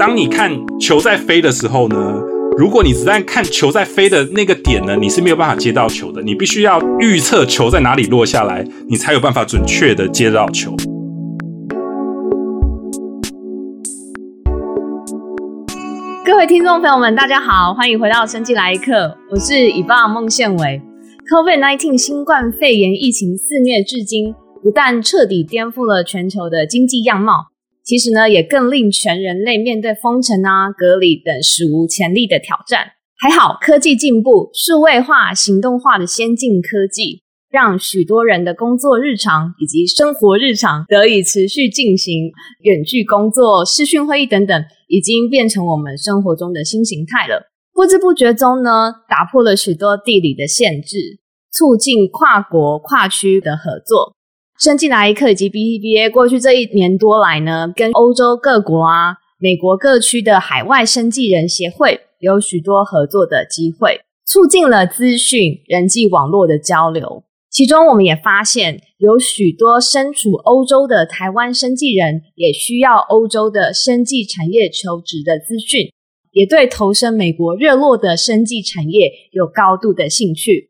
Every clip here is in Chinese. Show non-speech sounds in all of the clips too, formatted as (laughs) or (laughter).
当你看球在飞的时候呢，如果你只在看球在飞的那个点呢，你是没有办法接到球的。你必须要预测球在哪里落下来，你才有办法准确的接到球。各位听众朋友们，大家好，欢迎回到《生技来客》，我是 Yvonne 孟宪伟。COVID-19 新冠肺炎疫情肆虐至今，不但彻底颠覆了全球的经济样貌，其实呢，也更令全人类面对封城啊、隔离等史无前例的挑战。还好，科技进步、数位化、行动化的先进科技，让许多人的工作日常以及生活日常得以持续进行。远距工作、视讯会议等等，已经变成我们生活中的新形态了。不知不觉中呢，打破了许多地理的限制，促进跨国跨区的合作。生技来一课以及 BTBA 过去这一年多来呢，跟欧洲各国啊、美国各区的海外生技人协会有许多合作的机会，促进了资讯、人际网络的交流。其中，我们也发现有许多身处欧洲的台湾生技人也需要欧洲的生技产业求职的资讯，也对投身美国热络的生技产业有高度的兴趣。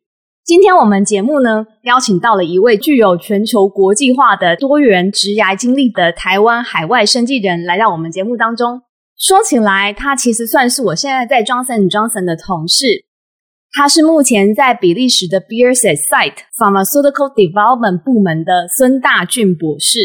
今天我们节目呢，邀请到了一位具有全球国际化的多元职涯经历的台湾海外生技人来到我们节目当中。说起来，他其实算是我现在在 Johnson Johnson 的同事。他是目前在比利时的 Bierset Site Pharmaceutical Development 部门的孙大俊博士。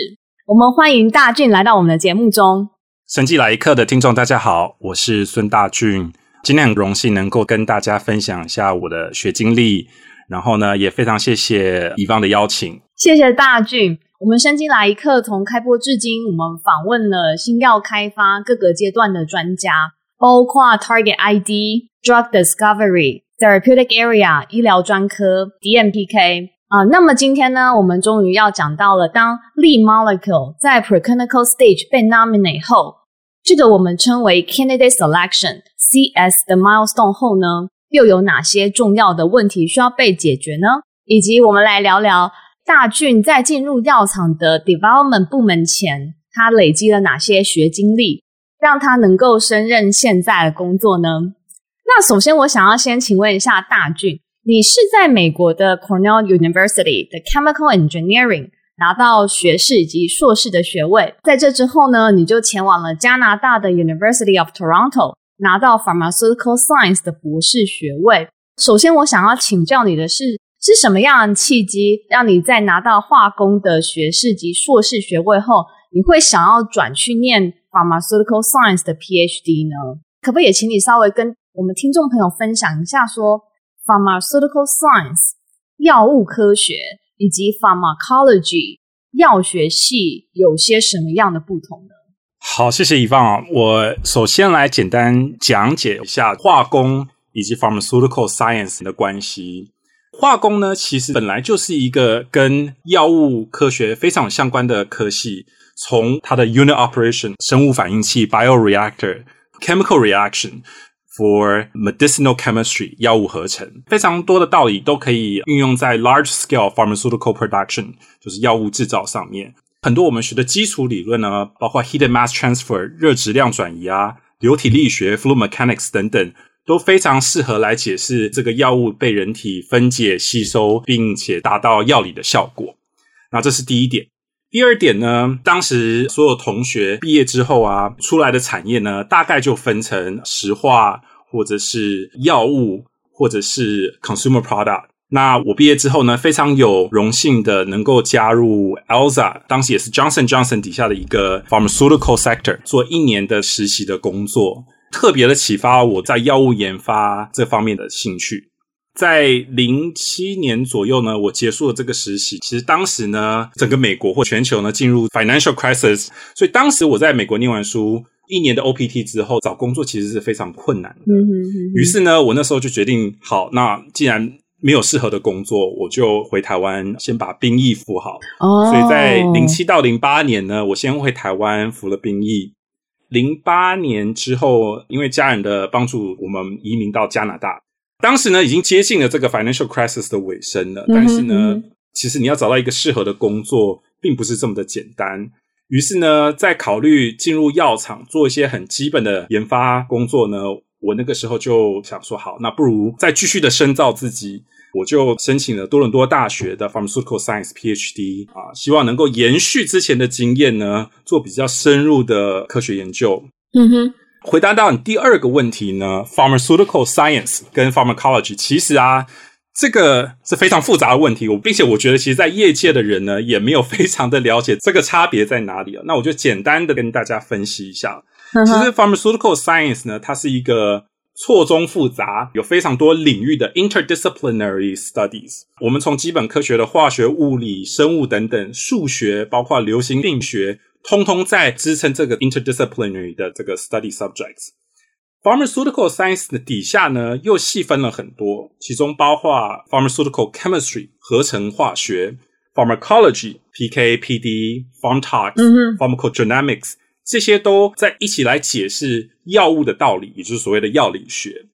我们欢迎大俊来到我们的节目中。生技来一课的听众，大家好，我是孙大俊。今天很荣幸能够跟大家分享一下我的学经历。然后呢，也非常谢谢乙方的邀请。谢谢大俊。我们生技来一课从开播至今，我们访问了新药开发各个阶段的专家，包括 Target ID、Drug Discovery、Therapeutic Area、医疗专科、DMPK 啊、那么今天呢，我们终于要讲到了，当 Lead Molecule 在 Preclinical Stage 被 Nominate 后，这个我们称为 Candidate Selection（CS） 的 Milestone 后呢，又有哪些重要的问题需要被解决呢？以及我们来聊聊大俊在进入药厂的 development 部门前，他累积了哪些学经历，让他能够胜任现在的工作呢？那首先，我想要先请问一下大俊，你是在美国的 Cornell University 的 Chemical Engineering 拿到学士以及硕士的学位，在这之后呢，你就前往了加拿大的 University of Toronto。拿到 Pharmaceutical Science 的博士学位。首先，我想要请教你的是，是什么样的契机让你在拿到化工的学士及硕士学位后，你会想要转去念 Pharmaceutical Science 的 PhD 呢？可不可以请你稍微跟我们听众朋友分享一下说，说 Pharmaceutical Science 药物科学以及 Pharmacology 药学系有些什么样的不同呢？好，谢谢 Yvonne。我首先来简单讲解一下化工以及 pharmaceutical science 的关系。化工呢，其实本来就是一个跟药物科学非常相关的科系。从它的 unit operation 生物反应器 bioreactor chemical reaction for medicinal chemistry 药物合成，非常多的道理都可以运用在 large scale pharmaceutical production 就是药物制造上面。很多我们学的基础理论呢，包括 heat mass transfer 热质量转移啊、流体力学 fluid mechanics 等等，都非常适合来解释这个药物被人体分解、吸收，并且达到药理的效果。那这是第一点。第二点呢，当时所有同学毕业之后啊，出来的产业呢，大概就分成石化，或者是药物，或者是 consumer product。那我毕业之后呢，非常有荣幸的能够加入 Elza，当时也是 Johnson Johnson 底下的一个 pharmaceutical sector，做一年的实习的工作，特别的启发我在药物研发这方面的兴趣。在零七年左右呢，我结束了这个实习。其实当时呢，整个美国或全球呢进入 financial crisis，所以当时我在美国念完书一年的 OPT 之后，找工作其实是非常困难的。于是呢，我那时候就决定，好，那既然没有适合的工作，我就回台湾先把兵役服好。哦，所以在零七到零八年呢，我先回台湾服了兵役。零八年之后，因为家人的帮助，我们移民到加拿大。当时呢，已经接近了这个 financial crisis 的尾声了。但是呢，其实你要找到一个适合的工作，并不是这么的简单。于是呢，在考虑进入药厂做一些很基本的研发工作呢，我那个时候就想说，好，那不如再继续的深造自己，我就申请了多伦多大学的 Pharmaceutical Science PhD 啊，希望能够延续之前的经验呢，做比较深入的科学研究。嗯哼，回答到你第二个问题呢，Pharmaceutical Science 跟 Pharmacology 其实啊。这个是非常复杂的问题，我并且我觉得，其实，在业界的人呢，也没有非常的了解这个差别在哪里啊。那我就简单的跟大家分析一下。其实，pharmaceutical science 呢，它是一个错综复杂、有非常多领域的 interdisciplinary studies。我们从基本科学的化学、物理、生物等等，数学，包括流行病学，通通在支撑这个 interdisciplinary 的这个 study subjects。Pharmaceutical science 的底下呢，又细分了很多，其中包括 pharmaceutical chemistry 合成化学、pharmacology PK、PD、PharmTox、pharmacogenomics 这些都在一起来解释药物的道理，也就是所谓的药理学。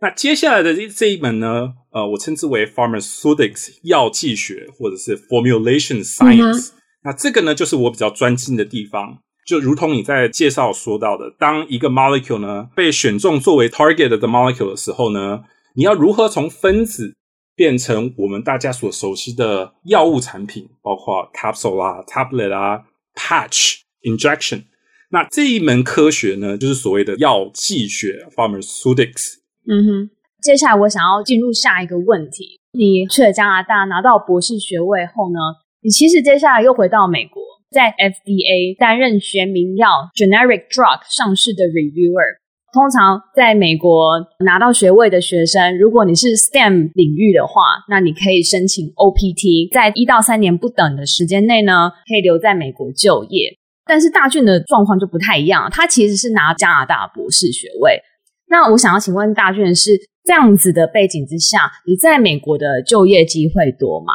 那接下来的这一门呢，呃，我称之为 pharmaceutics 药剂学，或者是 formulation science。那这个呢，就是我比较专精的地方。就如同你在介绍说到的，当一个 molecule 呢被选中作为 target 的 molecule 的时候呢，你要如何从分子变成我们大家所熟悉的药物产品，包括 capsule 啊、tablet 啊、patch、injection。那这一门科学呢，就是所谓的药剂学 （pharmaceutics）。嗯哼，接下来我想要进入下一个问题。你去了加拿大拿到博士学位后呢，你其实接下来又回到美国。在 FDA 担任学名药 generic drug 上市的 reviewer，通常在美国拿到学位的学生，如果你是 STEM 领域的话，那你可以申请 OPT，在一到三年不等的时间内呢，可以留在美国就业。但是大俊的状况就不太一样，他其实是拿加拿大博士学位。那我想要请问大俊是，这样子的背景之下，你在美国的就业机会多吗？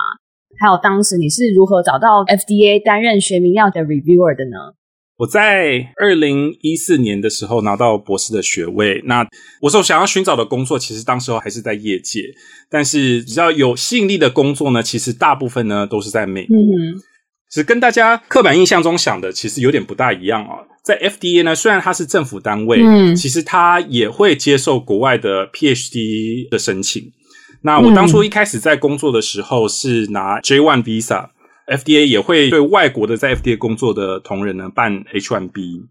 还有当时你是如何找到 FDA 担任学名药的 reviewer 的呢？我在二零一四年的时候拿到博士的学位。那我所想要寻找的工作，其实当时候还是在业界，但是比较有吸引力的工作呢，其实大部分呢都是在美国。嗯，其实跟大家刻板印象中想的其实有点不大一样啊。在 FDA 呢，虽然它是政府单位，嗯，其实它也会接受国外的 PhD 的申请。那我当初一开始在工作的时候是拿 J1 Visa，FDA 也会对外国的在 FDA 工作的同仁呢办 H1B。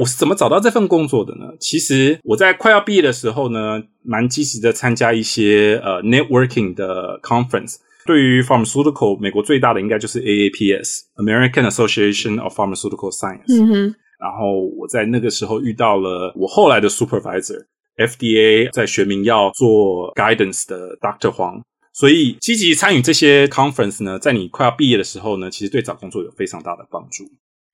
我是怎么找到这份工作的呢？其实我在快要毕业的时候呢，蛮积极的参加一些呃 networking 的 conference。对于 pharmaceutical，美国最大的应该就是 AAPS，American Association of Pharmaceutical Science。嗯哼。然后我在那个时候遇到了我后来的 supervisor。FDA 在学名药做 guidance 的 Dr. 黄，所以积极参与这些 conference 呢，在你快要毕业的时候呢，其实对找工作有非常大的帮助。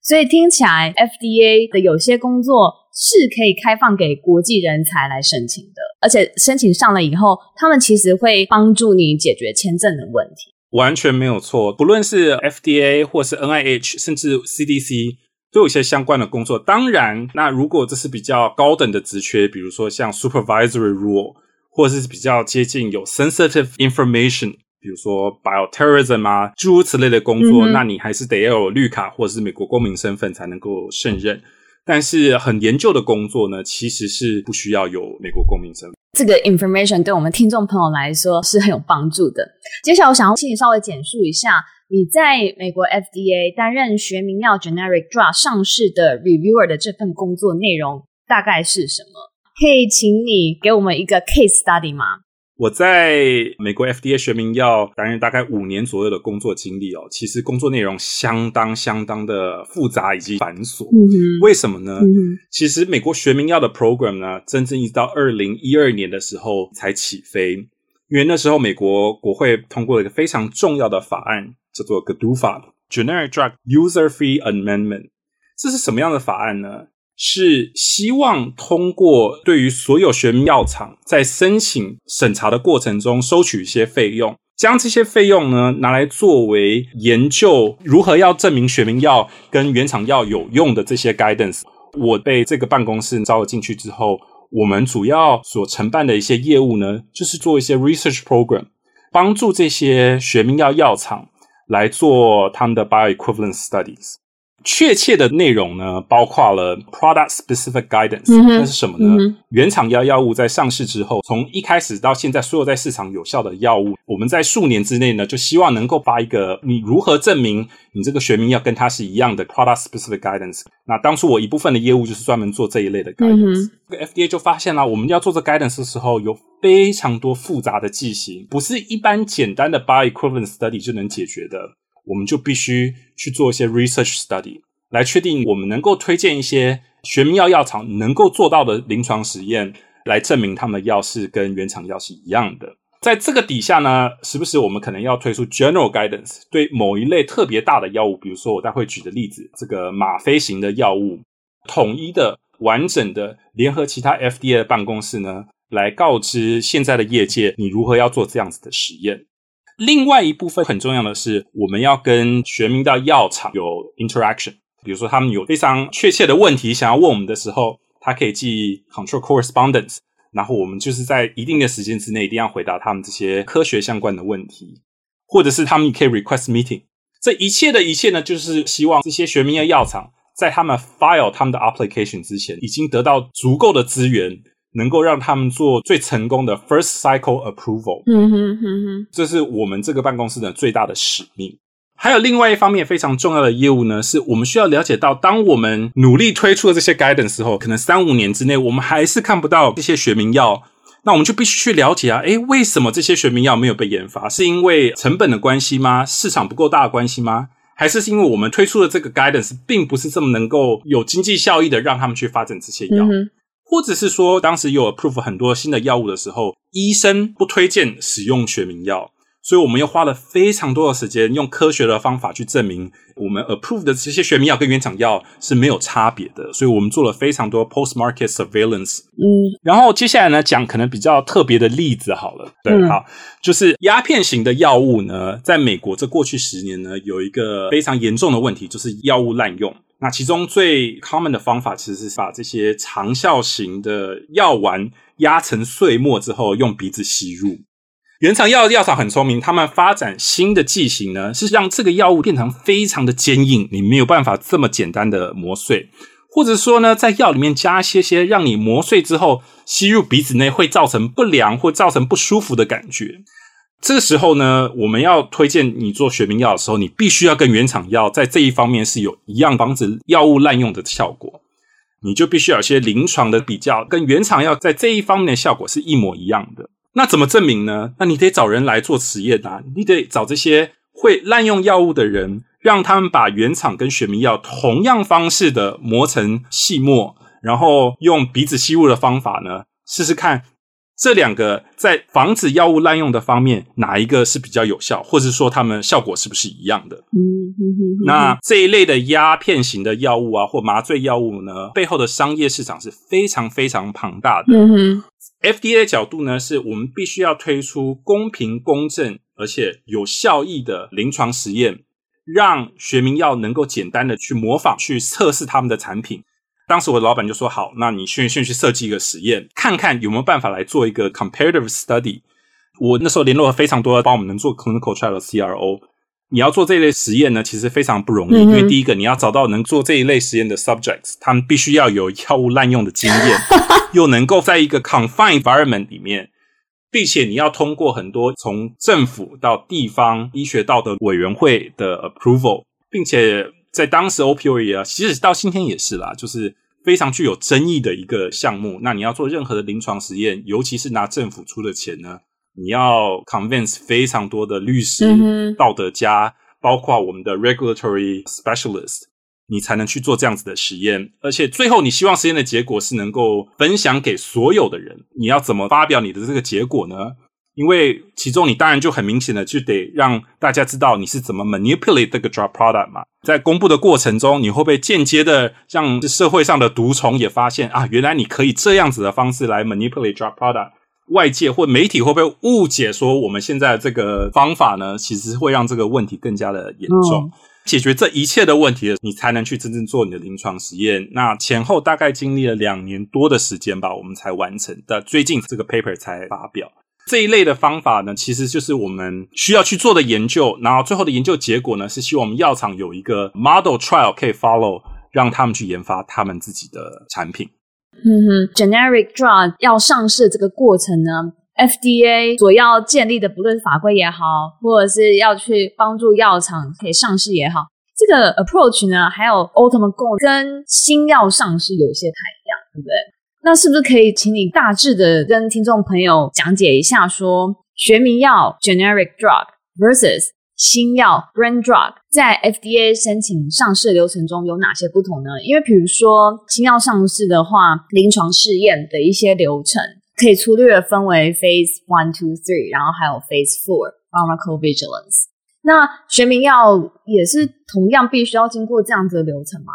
所以听起来 FDA 的有些工作是可以开放给国际人才来申请的，而且申请上了以后，他们其实会帮助你解决签证的问题。完全没有错，不论是 FDA 或是 NIH，甚至 CDC。都有一些相关的工作，当然，那如果这是比较高等的职缺，比如说像 supervisory role，或者是比较接近有 sensitive information，比如说 bioterrorism 啊，诸如此类的工作，嗯、那你还是得要有绿卡或者是美国公民身份才能够胜任。但是很研究的工作呢，其实是不需要有美国公民身份。这个 information 对我们听众朋友来说是很有帮助的。接下来我想要请你稍微简述一下。你在美国 FDA 担任学名药 generic drug 上市的 reviewer 的这份工作内容大概是什么？可以请你给我们一个 case study 吗？我在美国 FDA 学名药担任大概五年左右的工作经历哦，其实工作内容相当相当的复杂以及繁琐。嗯，为什么呢？嗯，其实美国学名药的 program 呢，真正一直到二零一二年的时候才起飞，因为那时候美国国会通过了一个非常重要的法案。叫做 GDUFA Generic Drug User Fee Amendment，这是什么样的法案呢？是希望通过对于所有学名药厂在申请审查的过程中收取一些费用，将这些费用呢拿来作为研究如何要证明学名药跟原厂药有用的这些 guidance。我被这个办公室招了进去之后，我们主要所承办的一些业务呢，就是做一些 research program，帮助这些学名药药厂。来做他们的 bioequivalence studies，确切的内容呢，包括了 product specific guidance，那、嗯、是什么呢？嗯、原厂药药物在上市之后，从一开始到现在，所有在市场有效的药物，我们在数年之内呢，就希望能够发一个你如何证明你这个学名要跟它是一样的 product specific guidance。那当初我一部分的业务就是专门做这一类的 guidance，这个、嗯、FDA 就发现了，我们要做这 guidance 的时候，有非常多复杂的剂型，不是一般简单的 bioequivalence study 就能解决的。我们就必须去做一些 research study 来确定我们能够推荐一些学名药药厂能够做到的临床实验，来证明他们的药是跟原厂药是一样的。在这个底下呢，时不时我们可能要推出 general guidance，对某一类特别大的药物，比如说我待会举的例子，这个吗啡型的药物，统一的、完整的联合其他 FDA 的办公室呢，来告知现在的业界你如何要做这样子的实验。另外一部分很重要的是，我们要跟学名的药厂有 interaction。比如说，他们有非常确切的问题想要问我们的时候，他可以寄 control correspondence，然后我们就是在一定的时间之内一定要回答他们这些科学相关的问题，或者是他们可以 request meeting。这一切的一切呢，就是希望这些学名的药厂在他们 file 他们的 application 之前，已经得到足够的资源。能够让他们做最成功的 first cycle approval，嗯哼哼哼，这是我们这个办公室的最大的使命。还有另外一方面非常重要的业务呢，是我们需要了解到，当我们努力推出了这些 guidance 时候，可能三五年之内我们还是看不到这些学名药，那我们就必须去了解啊，诶，为什么这些学名药没有被研发？是因为成本的关系吗？市场不够大的关系吗？还是是因为我们推出的这个 guidance 并不是这么能够有经济效益的，让他们去发展这些药？嗯或者是说，当时有 approve 很多新的药物的时候，医生不推荐使用学名药，所以我们又花了非常多的时间，用科学的方法去证明我们 approve 的这些学名药跟原厂药是没有差别的。所以我们做了非常多 post market surveillance。嗯，然后接下来呢，讲可能比较特别的例子好了。对，嗯、好，就是鸦片型的药物呢，在美国这过去十年呢，有一个非常严重的问题，就是药物滥用。那其中最 common 的方法，其实是把这些长效型的药丸压成碎末之后，用鼻子吸入。原厂药药厂很聪明，他们发展新的剂型呢，是让这个药物变成非常的坚硬，你没有办法这么简单的磨碎，或者说呢，在药里面加一些些，让你磨碎之后吸入鼻子内会造成不良或造成不舒服的感觉。这个时候呢，我们要推荐你做学名药的时候，你必须要跟原厂药在这一方面是有一样防止药物滥用的效果，你就必须要有些临床的比较，跟原厂药在这一方面的效果是一模一样的。那怎么证明呢？那你得找人来做实验啊，你得找这些会滥用药物的人，让他们把原厂跟学名药同样方式的磨成细末，然后用鼻子吸入的方法呢，试试看。这两个在防止药物滥用的方面，哪一个是比较有效，或者说它们效果是不是一样的？嗯嗯嗯。那这一类的鸦片型的药物啊，或麻醉药物呢，背后的商业市场是非常非常庞大的。嗯哼。FDA 的角度呢，是我们必须要推出公平、公正而且有效益的临床实验，让学名药能够简单的去模仿、去测试他们的产品。当时我的老板就说：“好，那你先先去设计一个实验，看看有没有办法来做一个 comparative study。”我那时候联络了非常多帮我们能做 clinical trial 的 CRO。你要做这一类实验呢，其实非常不容易，嗯、因为第一个你要找到能做这一类实验的 subjects，他们必须要有药物滥用的经验，(laughs) 又能够在一个 confined environment 里面，并且你要通过很多从政府到地方医学道德委员会的 approval，并且在当时 opioid 啊，其实到今天也是啦，就是。非常具有争议的一个项目，那你要做任何的临床实验，尤其是拿政府出的钱呢，你要 convince 非常多的律师、嗯、道德家，包括我们的 regulatory specialist，你才能去做这样子的实验。而且最后，你希望实验的结果是能够分享给所有的人，你要怎么发表你的这个结果呢？因为其中你当然就很明显的就得让大家知道你是怎么 manipulate 这个 drug product 嘛，在公布的过程中，你会不会间接的让社会上的毒虫也发现啊，原来你可以这样子的方式来 manipulate drug product，外界或媒体会不会误解说我们现在这个方法呢，其实会让这个问题更加的严重。嗯、解决这一切的问题，你才能去真正做你的临床实验。那前后大概经历了两年多的时间吧，我们才完成的。最近这个 paper 才发表。这一类的方法呢，其实就是我们需要去做的研究，然后最后的研究结果呢，是希望我们药厂有一个 model trial 可以 follow，让他们去研发他们自己的产品。嗯哼，generic drug 要上市这个过程呢，FDA 所要建立的不论是法规也好，或者是要去帮助药厂可以上市也好，这个 approach 呢，还有 ultimate goal 跟新药上市有些太一样，对不对？那是不是可以请你大致的跟听众朋友讲解一下说，说学名药 generic drug versus 新药 brand drug 在 FDA 申请上市流程中有哪些不同呢？因为比如说新药上市的话，临床试验的一些流程可以粗略分为 phase one, two, three，然后还有 phase four pharmacovigilance。那学名药也是同样必须要经过这样子的流程吗？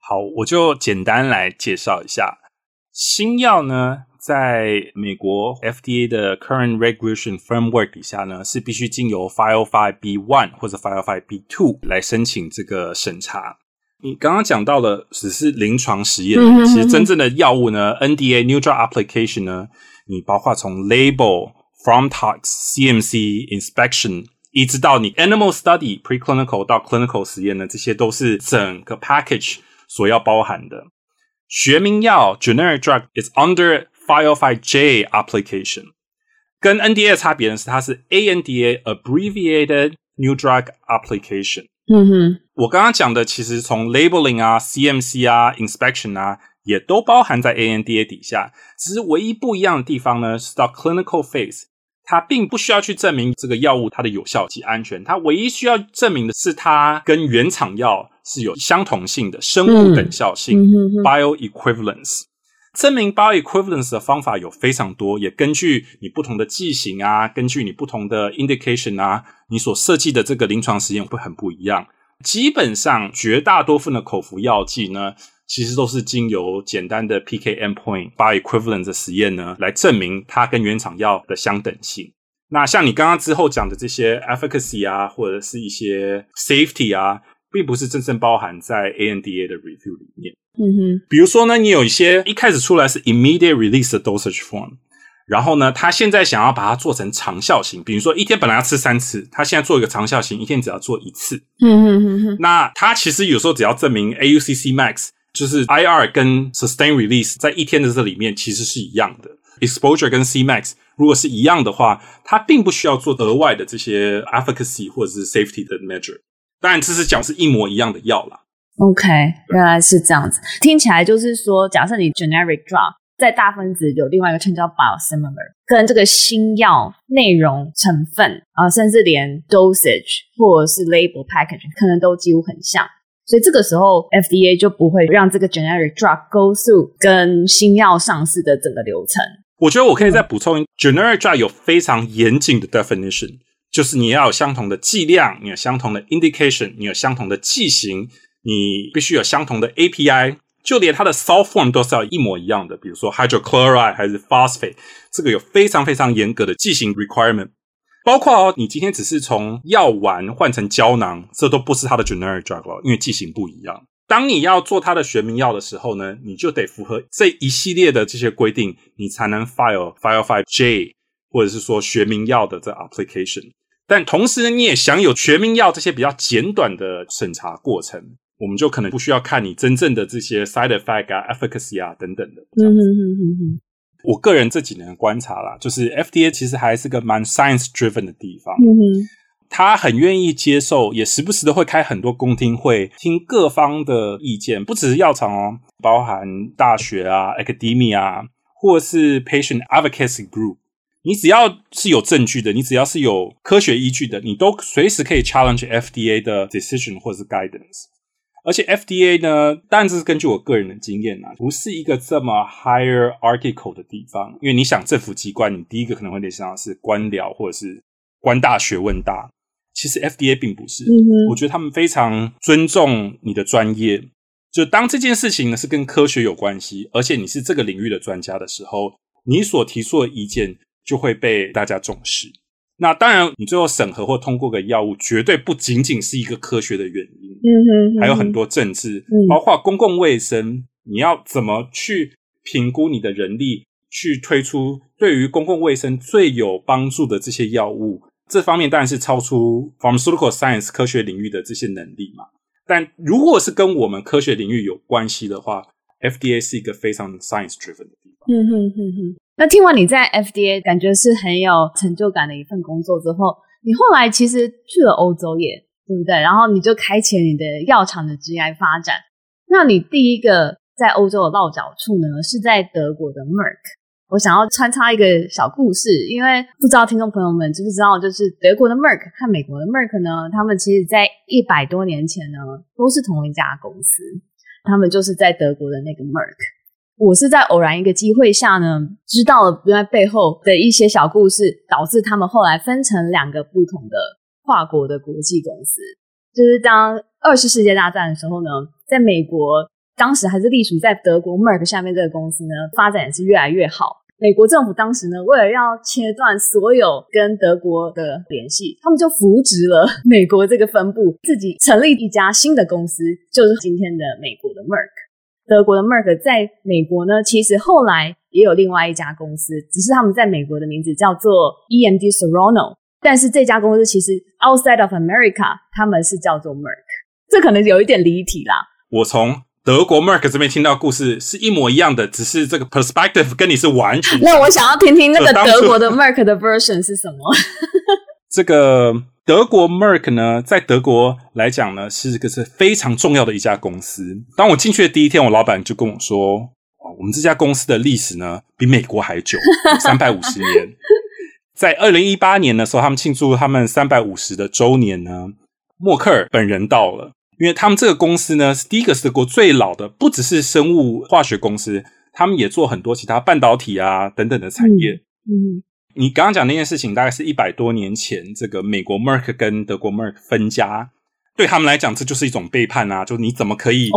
好，我就简单来介绍一下。新药呢，在美国 FDA 的 Current Regulation Framework 底下呢，是必须经由 505(b)(1) 或者 505(b)(2) 来申请这个审查。你刚刚讲到了只是临床实验，嗯、哼哼其实真正的药物呢，NDA New Drug Application 呢，你包括从 Label、From Tox、CMC、Inspection，一直到你 Animal Study、Preclinical 到 Clinical 实验呢，这些都是整个 Package 所要包含的。学名药 generic drug is under 505J application，跟 NDA 的差别呢是它是 ANDA abbreviated new drug application。嗯哼，我刚刚讲的其实从 labeling 啊、CMC 啊、inspection 啊，也都包含在 ANDA 底下，只是唯一不一样的地方呢是到 clinical phase。它并不需要去证明这个药物它的有效及安全，它唯一需要证明的是它跟原厂药是有相同性的生物等效性、嗯、（bioequivalence）。证明 bioequivalence 的方法有非常多，也根据你不同的剂型啊，根据你不同的 indication 啊，你所设计的这个临床实验会很不一样。基本上，绝大多数的口服药剂呢。其实都是经由简单的 PK endpoint bioequivalence 的实验呢，来证明它跟原厂药的相等性。那像你刚刚之后讲的这些 efficacy 啊，或者是一些 safety 啊，并不是真正包含在 ANDA 的 review 里面。嗯哼，比如说呢，你有一些一开始出来是 immediate release 的 dosage form，然后呢，他现在想要把它做成长效型，比如说一天本来要吃三次，他现在做一个长效型，一天只要做一次。嗯哼哼哼，那他其实有时候只要证明 AUCC max。就是 IR 跟 Sustain Release 在一天的这里面其实是一样的，Exposure 跟 Cmax 如果是一样的话，它并不需要做额外的这些 Efficacy 或者是 Safety 的 Measure。当然，这是讲是一模一样的药啦。OK，原来是这样子，听起来就是说，假设你 Generic Drug 在大分子有另外一个称叫 Biosimilar，跟这个新药内容成分啊，甚至连 Dosage 或者是 Label Package 可能都几乎很像。所以这个时候，FDA 就不会让这个 generic drug go through 跟新药上市的整个流程。我觉得我可以再补充，generic drug 有非常严谨的 definition，就是你要有相同的剂量，你有相同的 indication，你有相同的剂型，你必须有相同的 API，就连它的 salt form 都是要一模一样的。比如说 hydrochloride 还是 phosphate，这个有非常非常严格的剂型 requirement。包括哦，你今天只是从药丸换成胶囊，这都不是它的 generic drug 了，因为剂型不一样。当你要做它的学名药的时候呢，你就得符合这一系列的这些规定，你才能 file 505J，或者是说学名药的这 application。但同时呢，你也享有全民药这些比较简短的审查过程，我们就可能不需要看你真正的这些 side effect 啊、efficacy 啊等等的。嗯嗯嗯嗯嗯。我个人这几年的观察啦，就是 FDA 其实还是个蛮 science driven 的地方。嗯哼，他很愿意接受，也时不时的会开很多公听会，听各方的意见，不只是药厂哦，包含大学啊、academia 啊，或是 patient advocacy group。你只要是有证据的，你只要是有科学依据的，你都随时可以 challenge FDA 的 decision 或者是 guidance。而且 FDA 呢，当然这是根据我个人的经验啊，不是一个这么 hierarchical 的地方。因为你想政府机关，你第一个可能会联想到是官僚或者是官大学问大。其实 FDA 并不是，嗯，我觉得他们非常尊重你的专业。就当这件事情呢是跟科学有关系，而且你是这个领域的专家的时候，你所提出的意见就会被大家重视。那当然，你最后审核或通过个药物，绝对不仅仅是一个科学的原因，嗯哼，还有很多政治，嗯，包括公共卫生，你要怎么去评估你的人力，去推出对于公共卫生最有帮助的这些药物，这方面当然是超出 pharmaceutical science 科学领域的这些能力嘛。但如果是跟我们科学领域有关系的话，FDA 是一个非常 science driven 的地方。嗯哼哼哼。那听完你在 FDA 感觉是很有成就感的一份工作之后，你后来其实去了欧洲耶，对不对？然后你就开启你的药厂的职业发展。那你第一个在欧洲的落脚处呢，是在德国的 Merck。我想要穿插一个小故事，因为不知道听众朋友们知不知道，就是德国的 Merck 和美国的 Merck 呢，他们其实在一百多年前呢，都是同一家公司，他们就是在德国的那个 Merck。我是在偶然一个机会下呢，知道了原来背后的一些小故事，导致他们后来分成两个不同的跨国的国际公司。就是当二次世界大战的时候呢，在美国。当时还是隶属在德国 Merck 下面这个公司呢，发展也是越来越好。美国政府当时呢，为了要切断所有跟德国的联系，他们就扶植了 (laughs) 美国这个分部，自己成立一家新的公司，就是今天的美国的 Merck。德国的 Merck 在美国呢，其实后来也有另外一家公司，只是他们在美国的名字叫做 EMD Serono，但是这家公司其实 outside of America，他们是叫做 Merck。这可能有一点离题啦。我从。德国 Merck 这边听到故事是一模一样的，只是这个 perspective 跟你是完全。(laughs) 那我想要听听那个德国的 Merck 的 version 是什么？(laughs) 这个德国 Merck 呢，在德国来讲呢，是个是非常重要的一家公司。当我进去的第一天，我老板就跟我说：“我们这家公司的历史呢，比美国还久，(laughs) 三百五十年。”在二零一八年的时候，他们庆祝他们三百五十的周年呢，默克尔本人到了。因为他们这个公司呢，是第一个是德国最老的，不只是生物化学公司，他们也做很多其他半导体啊等等的产业。嗯，你刚刚讲那件事情，大概是一百多年前，这个美国 Merck 跟德国 Merck 分家，对他们来讲，这就是一种背叛啊！就你怎么可以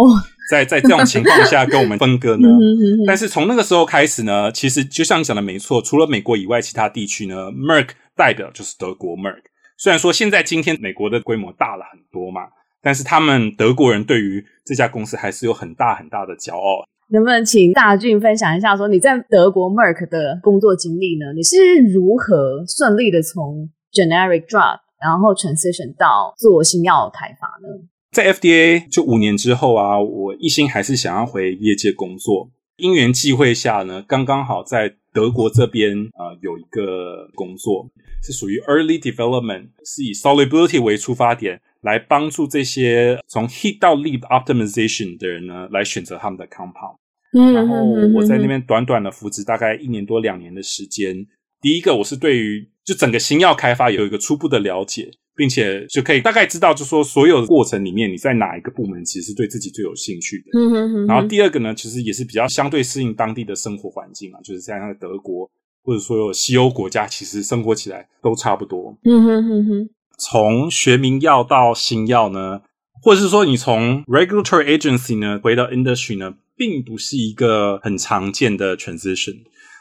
在在这种情况下跟我们分割呢？(laughs) 但是从那个时候开始呢，其实就像你讲的没错，除了美国以外，其他地区呢，Merck 代表就是德国 Merck。虽然说现在今天美国的规模大了很多嘛。但是他们德国人对于这家公司还是有很大很大的骄傲。能不能请大俊分享一下，说你在德国 Merck 的工作经历呢？你是如何顺利的从 generic drug 然后 transition 到做新药开发呢？在 FDA 就五年之后啊，我一心还是想要回业界工作。因缘际会下呢，刚刚好在德国这边啊、有一个工作是属于 early development，是以 solubility 为出发点。来帮助这些从 hit 到 lead optimization 的人呢，来选择他们的 compound。嗯，然后我在那边短短的扶植大概一年多两年的时间。第一个，我是对于就整个新药开发有一个初步的了解，并且就可以大概知道，就说所有的过程里面，你在哪一个部门其实是对自己最有兴趣的。嗯哼哼。然后第二个呢，其实也是比较相对适应当地的生活环境啊，就是像在德国或者说有西欧国家，其实生活起来都差不多。嗯哼哼哼。从学名药到新药呢，或者是说你从 regulatory agency 呢回到 industry 呢，并不是一个很常见的 transition。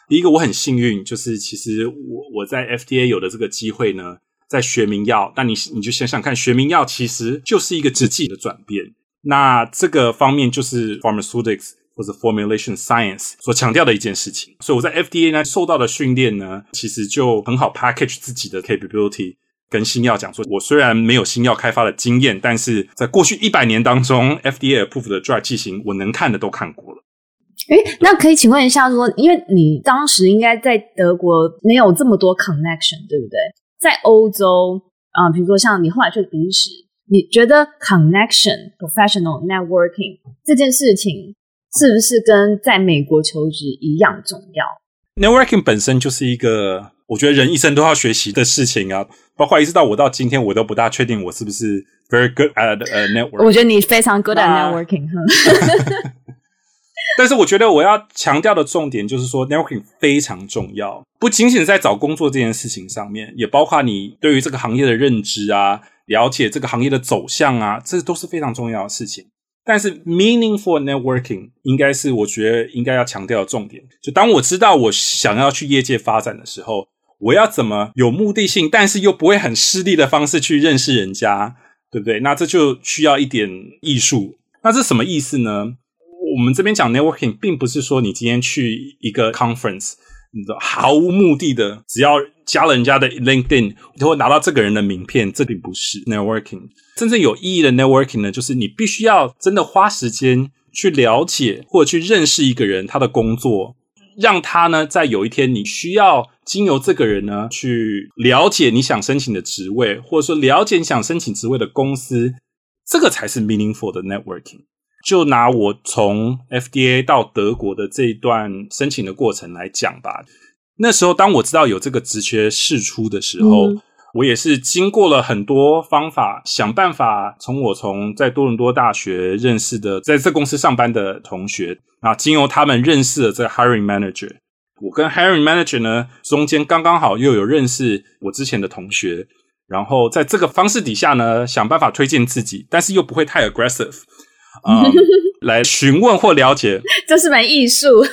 第一个我很幸运，就是其实我我在 FDA 有的这个机会呢，在学名药，那你你就想想看，学名药其实就是一个职级的转变。那这个方面就是 pharmaceutics 或者 formulation science 所强调的一件事情。所以我在 FDA 呢受到的训练呢，其实就很好 package 自己的 capability。跟新药讲说，我虽然没有新药开发的经验，但是在过去一百年当中，FDA approved 的 drug 剂型，我能看的都看过了。诶，那可以请问一下说，因为你当时应该在德国没有这么多 connection，对不对？在欧洲啊，呃，比如说像你后来去比利时，你觉得 connection、professional networking 这件事情是不是跟在美国求职一样重要？Networking 本身就是一个。我觉得人一生都要学习的事情啊，包括一直到我到今天，我都不大确定我是不是 very good at uh, networking。我觉得你非常 good at networking。(laughs) 但是我觉得我要强调的重点就是说，networking 非常重要，不仅仅在找工作这件事情上面，也包括你对于这个行业的认知啊，了解这个行业的走向啊，这都是非常重要的事情。但是，meaningful networking 应该是我觉得应该要强调的重点。就当我知道我想要去业界发展的时候。我要怎么有目的性，但是又不会很失利的方式去认识人家，对不对？那这就需要一点艺术。那这什么意思呢？我们这边讲 networking，并不是说你今天去一个 conference，你知道毫无目的的，只要加了人家的 LinkedIn，就会拿到这个人的名片。这并不是 networking。真正有意义的 networking 呢，就是你必须要真的花时间去了解或者去认识一个人，他的工作，让他呢在有一天你需要经由这个人呢去了解你想申请的职位，或者说了解你想申请职位的公司，这个才是 meaningful 的 networking。就拿我从 FDA 到德国的这一段申请的过程来讲吧。那时候，当我知道有这个职缺释出的时候，嗯、我也是经过了很多方法，想办法从我从在多伦多大学认识的，在这公司上班的同学啊，经由他们认识了这个 hiring manager。我跟 hiring manager 呢，中间刚刚好又有认识我之前的同学，然后在这个方式底下呢，想办法推荐自己，但是又不会太 aggressive。啊、嗯，来询问或了解，(laughs) 这是门艺术。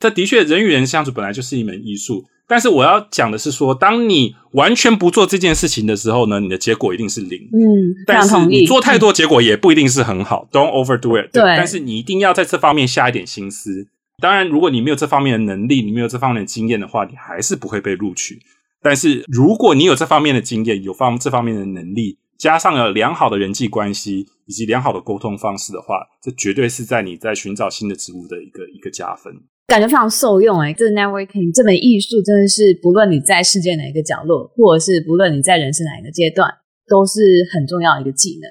这的确，人与人相处本来就是一门艺术。但是我要讲的是说，当你完全不做这件事情的时候呢，你的结果一定是零。嗯，但是你做太多，结果也不一定是很好。嗯、Don't overdo it 对。对，但是你一定要在这方面下一点心思。当然，如果你没有这方面的能力，你没有这方面的经验的话，你还是不会被录取。但是如果你有这方面的经验，有方这方面的能力。加上了良好的人际关系以及良好的沟通方式的话，这绝对是在你在寻找新的职务的一个一个加分，感觉非常受用哎、欸！这 networking 这门艺术真的是不论你在世界哪一个角落，或者是不论你在人生哪一个阶段，都是很重要一个技能。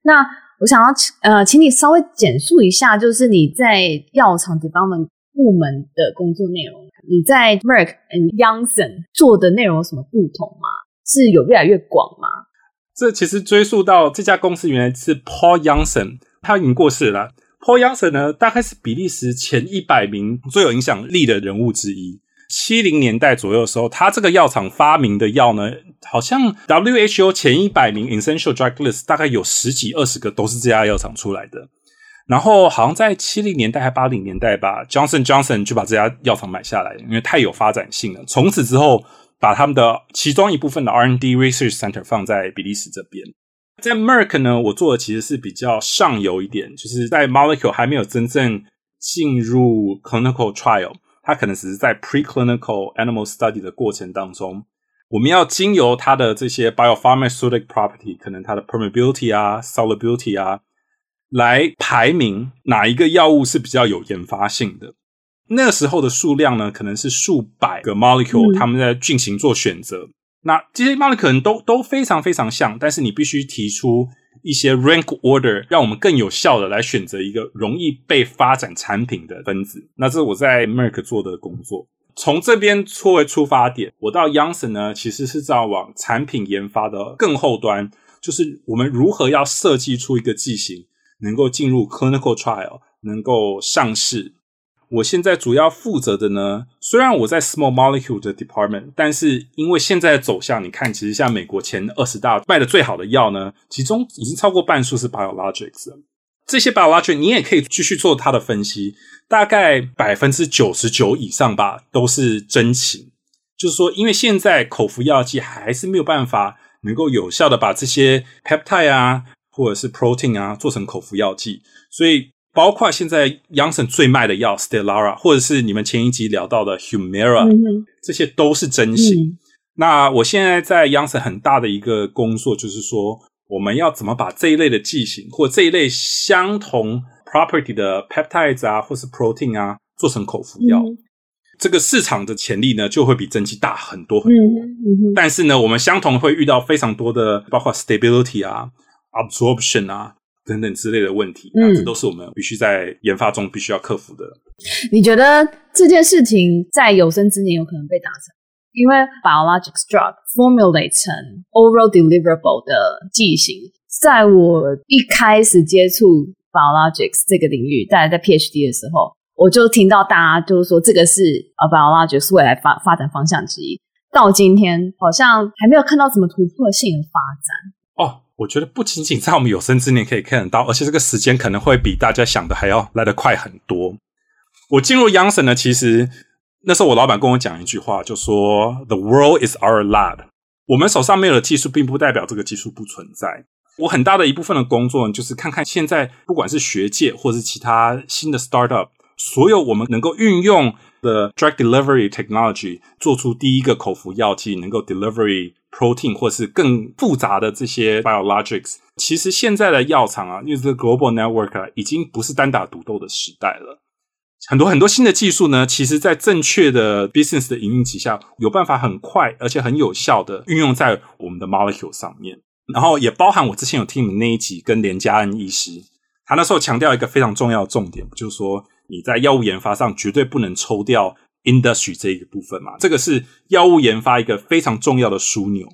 那我想要呃，请你稍微简述一下，就是你在药厂这部门部门的工作内容，你在 Merck Youngson 做的内容有什么不同吗？是有越来越广吗？这其实追溯到这家公司原来是 Paul Youngson，他已经过世了。Paul Youngson 呢，大概是比利时前一百名最有影响力的人物之一。七零年代左右的时候，他这个药厂发明的药呢，好像 WHO 前一百名 Essential Drug List 大概有十几二十个都是这家药厂出来的。然后好像在七零年代还八零年代吧，Johnson Johnson 就把这家药厂买下来，因为太有发展性了。从此之后。把他们的其中一部分的 R&D Research Center 放在比利时这边，在 Merck 呢，我做的其实是比较上游一点，就是在 Molecule 还没有真正进入 Clinical Trial，它可能只是在 Preclinical Animal Study 的过程当中，我们要经由它的这些 Biopharmaceutical Property，可能它的 Permeability 啊、Solubility 啊，来排名哪一个药物是比较有研发性的。那个时候的数量呢，可能是数百个 molecule，他们在进行做选择。嗯、那这些 molecule 可能都都非常非常像，但是你必须提出一些 rank order，让我们更有效的来选择一个容易被发展产品的分子。那这是我在 Merck 做的工作。从这边作为出发点，我到 Janssen 呢，其实是在往产品研发的更后端，就是我们如何要设计出一个剂型，能够进入 clinical trial，能够上市。我现在主要负责的呢，虽然我在 small molecule 的 department，但是因为现在的走向，你看，其实像美国前二十大卖的最好的药呢，其中已经超过半数是 biologics。这些 biologics 你也可以继续做它的分析，大概百分之九十九以上吧，都是真情。就是说，因为现在口服药剂还是没有办法能够有效的把这些 peptide 啊，或者是 protein 啊做成口服药剂，所以。包括现在 Janssen 最卖的药 Stelara，或者是你们前一集聊到的 Humira，嗯、这些都是真型。嗯、那我现在在 Janssen 很大的一个工作就是说，我们要怎么把这一类的剂型或这一类相同 property 的 peptides 啊，或是 protein 啊，做成口服药。嗯、这个市场的潜力呢，就会比真剂大很多很多。但是呢，我们相同会遇到非常多的，包括 stability 啊，absorption 啊。等等之类的问题，嗯，这都是我们必须在研发中必须要克服的。你觉得这件事情在有生之年有可能被达成？因为 biologics drug formulate 成 oral deliverable 的剂型，在我一开始接触 biologics 这个领域，大概在 PhD 的时候，我就听到大家就是说这个是呃 biologics 未来发发展方向之一。到今天，好像还没有看到什么突破性的发展。哦。我觉得不仅仅在我们有生之年可以看得到，而且这个时间可能会比大家想的还要来得快很多。我进入 Janssen 呢，其实那时候我老板跟我讲一句话，就说 “The world is our lab”。我们手上没有的技术，并不代表这个技术不存在。我很大的一部分的工作，就是看看现在不管是学界或是其他新的 startup，所有我们能够运用的 drug delivery technology 做出第一个口服药剂，能够 delivery protein 或是更复杂的这些 biologics。其实现在的药厂啊，因为这个 global network 啊，已经不是单打独斗的时代了。很多很多新的技术呢，其实在正确的 business 的引领之下，有办法很快而且很有效的运用在我们的 molecule 上面。然后也包含我之前有听你那一集跟连家恩医师，他那时候强调一个非常重要的重点，就是说你在药物研发上绝对不能抽掉 industry 这一个部分嘛，这个是药物研发一个非常重要的枢纽。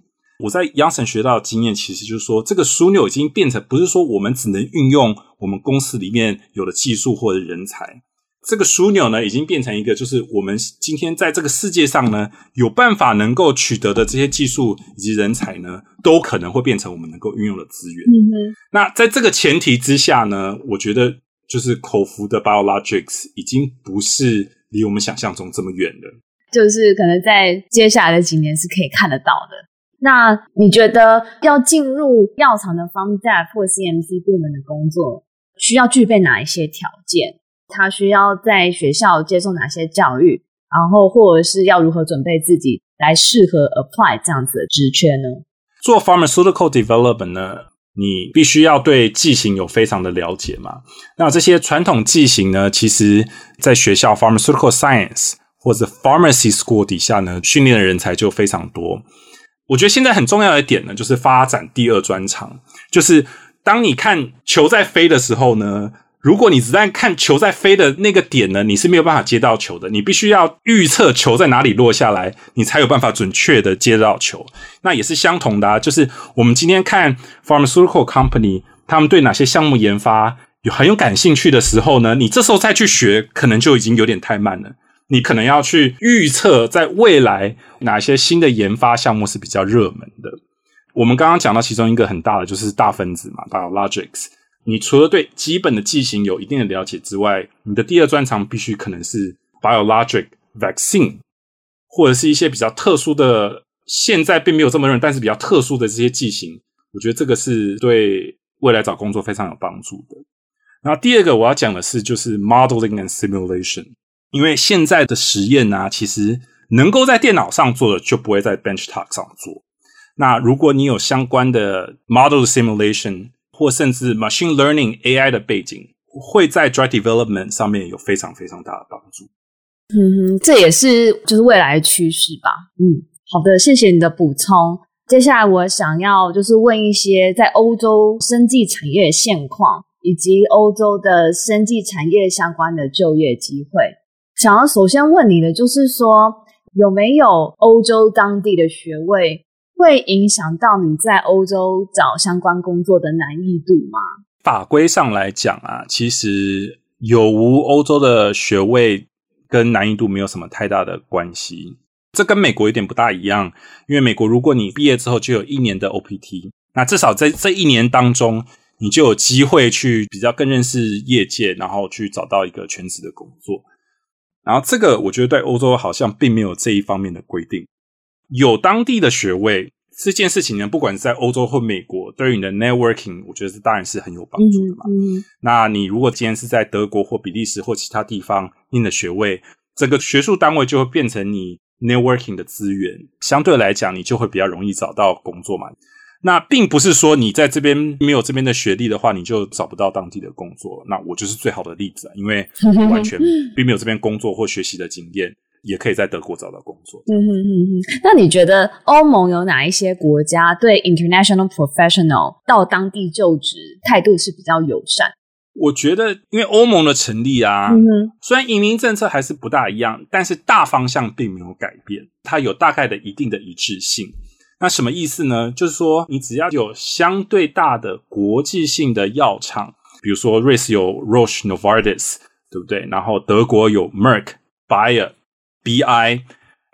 我在 Janssen 学到的经验，其实就是说这个枢纽已经变成不是说我们只能运用我们公司里面有的技术或者人才。这个枢纽呢，已经变成一个，就是我们今天在这个世界上呢，有办法能够取得的这些技术以及人才呢，都可能会变成我们能够运用的资源。嗯哼。那在这个前提之下呢，我觉得就是口服的 biologics 已经不是离我们想象中这么远的。就是可能在接下来的几年是可以看得到的。那你觉得要进入药厂的 Pharm Dev 或 CMC 部门的工作，需要具备哪一些条件？他需要在学校接受哪些教育，然后或者是要如何准备自己来适合 apply 这样子的职缺呢？做 pharmaceutical development 呢，你必须要对剂型有非常的了解嘛。那这些传统剂型呢，其实在学校 pharmaceutical science 或者 pharmacy school 底下呢，训练的人才就非常多。我觉得现在很重要的一点呢，就是发展第二专长，就是当你看球在飞的时候呢。如果你只在看球在飞的那个点呢，你是没有办法接到球的。你必须要预测球在哪里落下来，你才有办法准确的接到球。那也是相同的啊，就是我们今天看 pharmaceutical company，他们对哪些项目研发有很有感兴趣的时候呢，你这时候再去学，可能就已经有点太慢了。你可能要去预测在未来哪些新的研发项目是比较热门的。我们刚刚讲到其中一个很大的就是大分子嘛，biologics。你除了对基本的剂型有一定的了解之外，你的第二专长必须可能是 biologic vaccine，或者是一些比较特殊的，现在并没有这么认，但是比较特殊的这些剂型，我觉得这个是对未来找工作非常有帮助的。然后第二个我要讲的是，就是 modeling and simulation，因为现在的实验啊，其实能够在电脑上做的，就不会在 benchtop 上做。那如果你有相关的 model simulation，或甚至 machine learning AI 的背景，会在 drug development 上面有非常非常大的帮助。嗯，这也是就是未来趋势吧。嗯，好的，谢谢你的补充。接下来我想要就是问一些在欧洲生技产业现况，以及欧洲的生技产业相关的就业机会。想要首先问你的就是说，有没有欧洲当地的学位？会影响到你在欧洲找相关工作的难易度吗？法规上来讲啊，其实有无欧洲的学位跟难易度没有什么太大的关系。这跟美国有点不大一样，因为美国如果你毕业之后就有一年的 OPT，那至少在这一年当中，你就有机会去比较更认识业界，然后去找到一个全职的工作。然后这个我觉得对欧洲好像并没有这一方面的规定。有当地的学位这件事情呢，不管是在欧洲或美国，对于你的 networking，我觉得是当然是很有帮助的嘛。嗯嗯、那你如果今天是在德国或比利时或其他地方念的学位，整个学术单位就会变成你 networking 的资源，相对来讲，你就会比较容易找到工作嘛。那并不是说你在这边没有这边的学历的话，你就找不到当地的工作。那我就是最好的例子啊，因为完全 (laughs) 并没有这边工作或学习的经验。也可以在德国找到工作。嗯哼哼哼。那你觉得欧盟有哪一些国家对 international professional 到当地就职态度是比较友善？我觉得，因为欧盟的成立啊，嗯，虽然移民政策还是不大一样，但是大方向并没有改变，它有大概的一定的一致性。那什么意思呢？就是说，你只要有相对大的国际性的药厂，比如说瑞士有 Roche Novartis，对不对？然后德国有 Merck Bayer。B.I.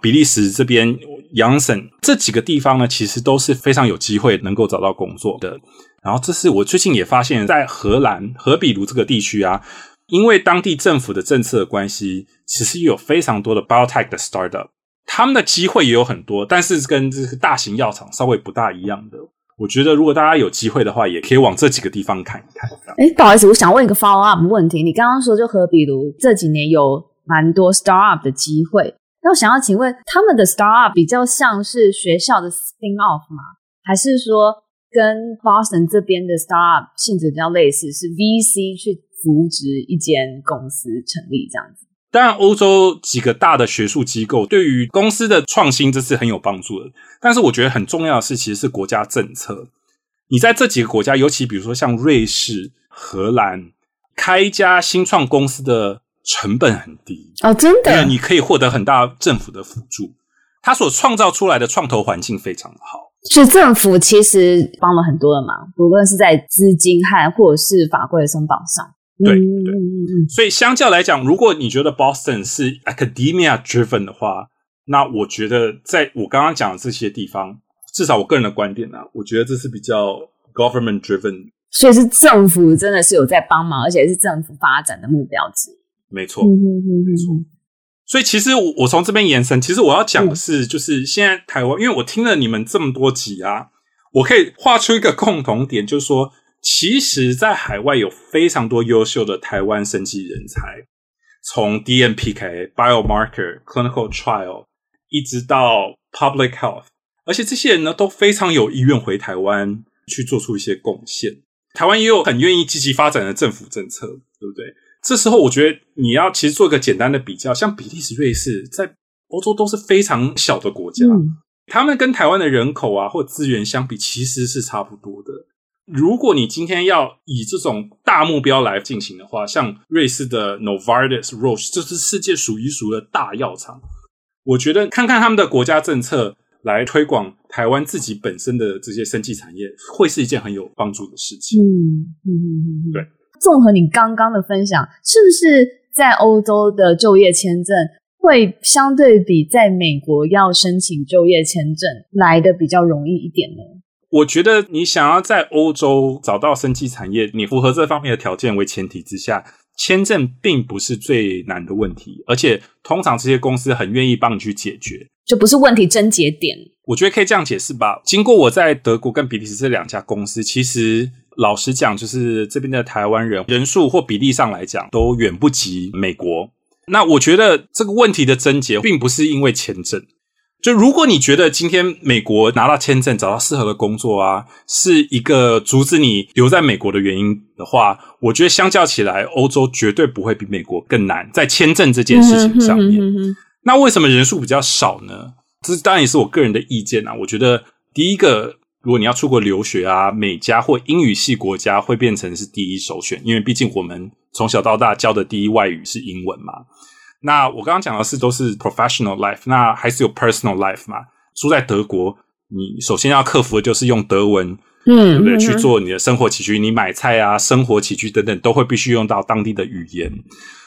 比利时这边 Janssen 这几个地方呢，其实都是非常有机会能够找到工作的。然后，这是我最近也发现，在荷兰荷比卢这个地区啊，因为当地政府的政策的关系，其实有非常多的 biotech 的 startup，他们的机会也有很多，但是跟这个大型药厂稍微不大一样的。我觉得如果大家有机会的话，也可以往这几个地方看一看。哎，不好意思，我想问一个 follow up 问题。你刚刚说就和比如这几年有蛮多 startup 的机会，那我想要请问，他们的 startup 比较像是学校的 spin off 吗？还是说跟 Boston 这边的 startup 性质比较类似，是 VC 去扶植一间公司成立这样子？当然，欧洲几个大的学术机构对于公司的创新这是很有帮助的。但是，我觉得很重要的是，其实是国家政策。你在这几个国家，尤其比如说像瑞士、荷兰，开一家新创公司的成本很低哦，真的，因为你可以获得很大政府的辅助，它所创造出来的创投环境非常好。所以政府其实帮了很多的忙，无论是在资金和或者是法规的松绑上。对对，所以相较来讲，如果你觉得 Boston 是 academia driven 的话，那我觉得在我刚刚讲的这些地方，至少我个人的观点呢、啊，我觉得这是比较 government driven。所以是政府真的是有在帮忙，而且是政府发展的目标之一。没错，没错。所以其实我我从这边延伸，其实我要讲的是，就是现在台湾，因为我听了你们这么多集啊，我可以画出一个共同点，就是说。其实，在海外有非常多优秀的台湾生技人才，从 DMPK、Biomarker、Clinical Trial，一直到 Public Health，而且这些人呢都非常有意愿回台湾去做出一些贡献。台湾也有很愿意积极发展的政府政策，对不对？这时候，我觉得你要其实做一个简单的比较，像比利时、瑞士，在欧洲都是非常小的国家，嗯、他们跟台湾的人口啊或资源相比，其实是差不多的。如果你今天要以这种大目标来进行的话，像瑞士的 Novartis、Roche，这是世界数一数的大药厂。我觉得看看他们的国家政策来推广台湾自己本身的这些生技产业，会是一件很有帮助的事情。嗯嗯嗯嗯，对。综合你刚刚的分享，是不是在欧洲的就业签证会相对比在美国要申请就业签证来得比较容易一点呢？我觉得你想要在欧洲找到生技产业，你符合这方面的条件为前提之下，签证并不是最难的问题，而且通常这些公司很愿意帮你去解决，就不是问题症结点。我觉得可以这样解释吧。经过我在德国跟比利时这两家公司，其实老实讲，就是这边的台湾人人数或比例上来讲，都远不及美国。那我觉得这个问题的症结，并不是因为签证。就如果你觉得今天美国拿到签证找到适合的工作啊，是一个阻止你留在美国的原因的话，我觉得相较起来，欧洲绝对不会比美国更难在签证这件事情上面。那为什么人数比较少呢？这当然也是我个人的意见啊。我觉得第一个，如果你要出国留学啊，美加或英语系国家会变成是第一首选，因为毕竟我们从小到大教的第一外语是英文嘛。那我刚刚讲的是都是 professional life，那还是有 personal life 嘛？住在德国，你首先要克服的就是用德文，嗯，对不对？嗯、去做你的生活起居，你买菜啊、生活起居等等，都会必须用到当地的语言，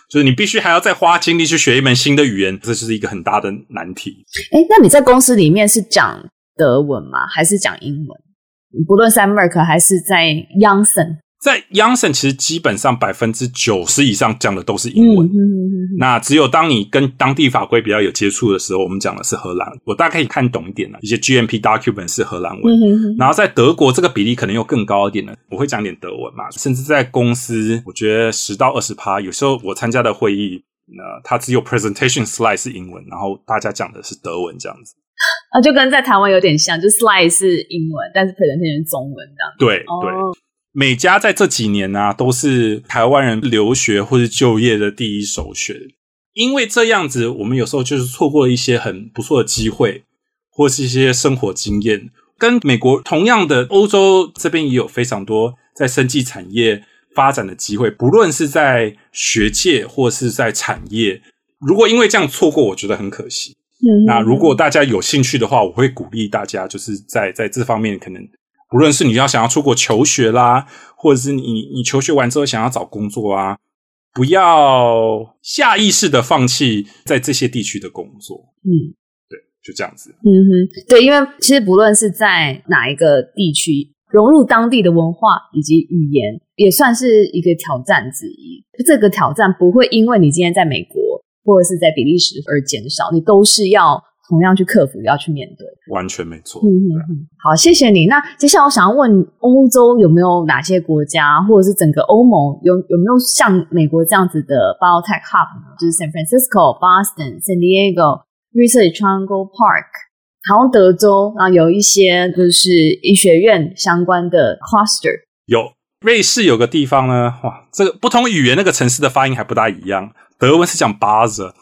就是你必须还要再花精力去学一门新的语言，这就是一个很大的难题。诶，那你在公司里面是讲德文吗？还是讲英文？不论在 Merck 还是在 Janssen 在 Janssen 其实基本上百分之九十以上讲的都是英文。嗯嗯嗯嗯、那只有当你跟当地法规比较有接触的时候，我们讲的是荷兰。我大概可以看懂一点了，一些 GMP document 是荷兰文。然后在德国这个比例可能又更高一点了，我会讲点德文嘛。甚至在公司，我觉得十到二十趴。有时候我参加的会议，那它只有 presentation slide 是英文，然后大家讲的是德文这样子。啊，就跟在台湾有点像，就 slide 是英文，但是 presentation 是中文这样子。对对。哦美加在这几年呢、啊，都是台湾人留学或是就业的第一首选。因为这样子，我们有时候就是错过了一些很不错的机会，或是一些生活经验。跟美国同样的，欧洲这边也有非常多在生技产业发展的机会，不论是在学界或是在产业。如果因为这样错过，我觉得很可惜。嗯，那如果大家有兴趣的话，我会鼓励大家，就是在在这方面可能。无论是你要想要出国求学啦，或者是你你求学完之后想要找工作啊，不要下意识的放弃在这些地区的工作。嗯，对，就这样子。嗯哼，对，因为其实不论是在哪一个地区，融入当地的文化以及语言，也算是一个挑战之一。这个挑战不会因为你今天在美国或者是在比利时而减少，你都是要。同样去克服，要去面对。完全没错。嗯嗯嗯。好，谢谢你。那接下来我想要问，欧洲有没有哪些国家，或者是整个欧盟有有没有像美国这样子的 biotech hub，就是 San Francisco、Boston、San Diego、Research Triangle Park，好像德州，然后有一些就是医学院相关的 cluster。有。瑞士有个地方呢，哇，这个不同语言那个城市的发音还不大一样。德文是讲 Basel，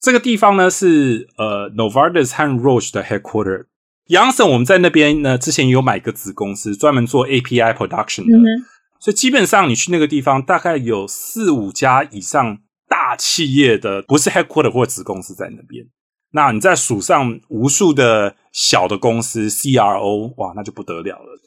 这个地方呢是呃 Novartis 和 Roche 的 headquarter。Janssen 我们在那边呢，之前有买一个子公司，专门做 API production 的，嗯、所以基本上你去那个地方，大概有四五家以上大企业的，不是 headquarter 或子公司在那边。那你再数上无数的小的公司 CRO，哇，那就不得了了。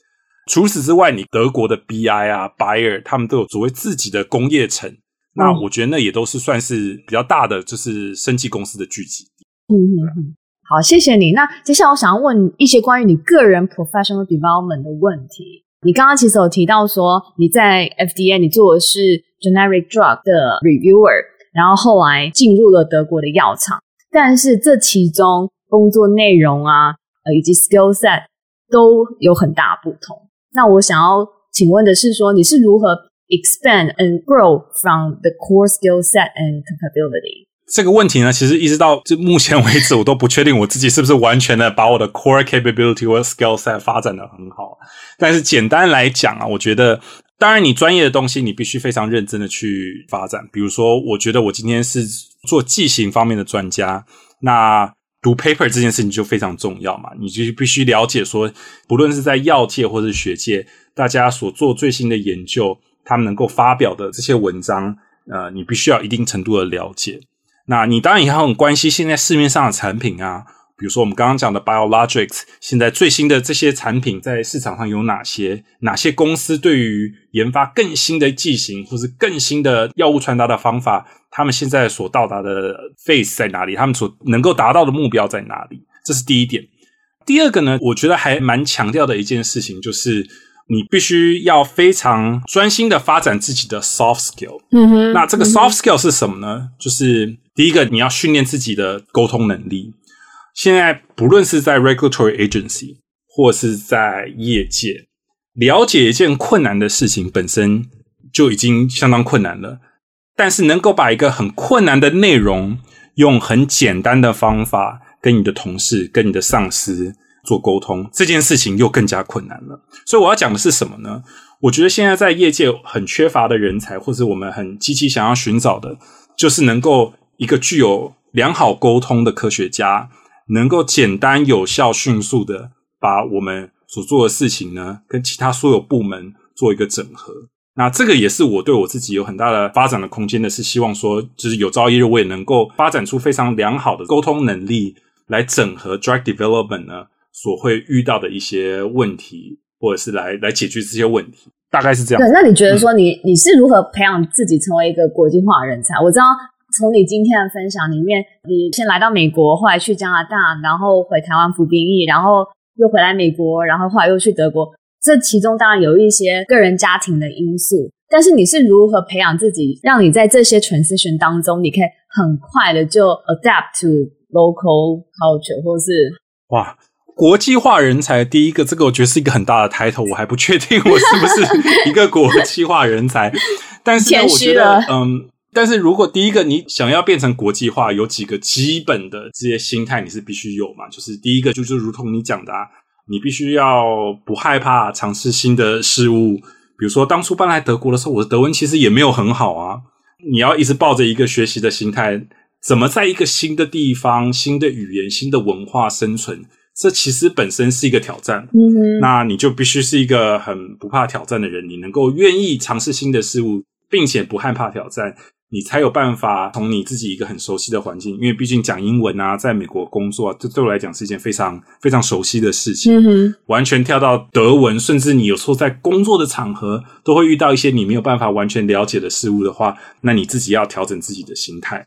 除此之外，你德国的 BI 啊、Bayer 他们都有所谓自己的工业城，嗯、那我觉得那也都是算是比较大的，就是生技公司的聚集地。嗯嗯嗯，好，谢谢你。那接下来我想要问一些关于你个人 professional development 的问题。你刚刚其实有提到说你在 FDA 你做的是 generic drug 的 reviewer，然后后来进入了德国的药厂，但是这其中工作内容啊，呃，以及 skill set 都有很大不同。那我想要请问的是，说你是如何 expand and grow from the core skill set and capability？这个问题呢，其实一直到就目前为止，我都不确定我自己是不是完全的把我的 core capability 或 skill set 发展得很好。但是简单来讲啊，我觉得，当然你专业的东西，你必须非常认真的去发展。比如说，我觉得我今天是做剂型方面的专家，那。读 paper 这件事情就非常重要嘛，你就必须了解说，不论是在药界或是学界，大家所做最新的研究，他们能够发表的这些文章，呃，你必须要一定程度的了解。那你当然也很关心现在市面上的产品啊。比如说，我们刚刚讲的 biologics，现在最新的这些产品在市场上有哪些？哪些公司对于研发更新的剂型，或是更新的药物传达的方法，他们现在所到达的 phase 在哪里？他们所能够达到的目标在哪里？这是第一点。第二个呢，我觉得还蛮强调的一件事情，就是你必须要非常专心的发展自己的 soft skill。嗯哼。那这个 soft skill 是什么呢？就是第一个，你要训练自己的沟通能力。现在不论是在 regulatory agency 或是在业界，了解一件困难的事情本身就已经相当困难了。但是能够把一个很困难的内容用很简单的方法跟你的同事、跟你的上司做沟通，这件事情又更加困难了。所以我要讲的是什么呢？我觉得现在在业界很缺乏的人才，或者我们很积极想要寻找的，就是能够一个具有良好沟通的科学家。能够简单、有效、迅速的把我们所做的事情呢，跟其他所有部门做一个整合。那这个也是我对我自己有很大的发展的空间的，是希望说，就是有朝一日我也能够发展出非常良好的沟通能力，来整合 drug development 呢所会遇到的一些问题，或者是来来解决这些问题。大概是这样。对，那你觉得说你，你、嗯、你是如何培养自己成为一个国际化人才？我知道。从你今天的分享里面，你先来到美国，后来去加拿大，然后回台湾服兵役，然后又回来美国，然后后来又去德国。这其中当然有一些个人家庭的因素，但是你是如何培养自己，让你在这些 transition 当中，你可以很快的就 adapt to local culture，或是哇，国际化人才。第一个，这个我觉得是一个很大的 title，我还不确定我是不是一个国际化人才，但是呢，我觉得，嗯。但是如果第一个你想要变成国际化，有几个基本的这些心态你是必须有嘛？就是第一个就是如同你讲的啊，你必须要不害怕尝试新的事物。比如说当初搬来德国的时候，我的德文其实也没有很好啊。你要一直抱着一个学习的心态，怎么在一个新的地方、新的语言、新的文化生存？这其实本身是一个挑战。嗯哼，那你就必须是一个很不怕挑战的人，你能够愿意尝试新的事物，并且不害怕挑战。你才有办法从你自己一个很熟悉的环境，因为毕竟讲英文啊，在美国工作啊，这对我来讲是一件非常非常熟悉的事情。嗯哼，完全跳到德文，甚至你有时候在工作的场合都会遇到一些你没有办法完全了解的事物的话，那你自己要调整自己的心态。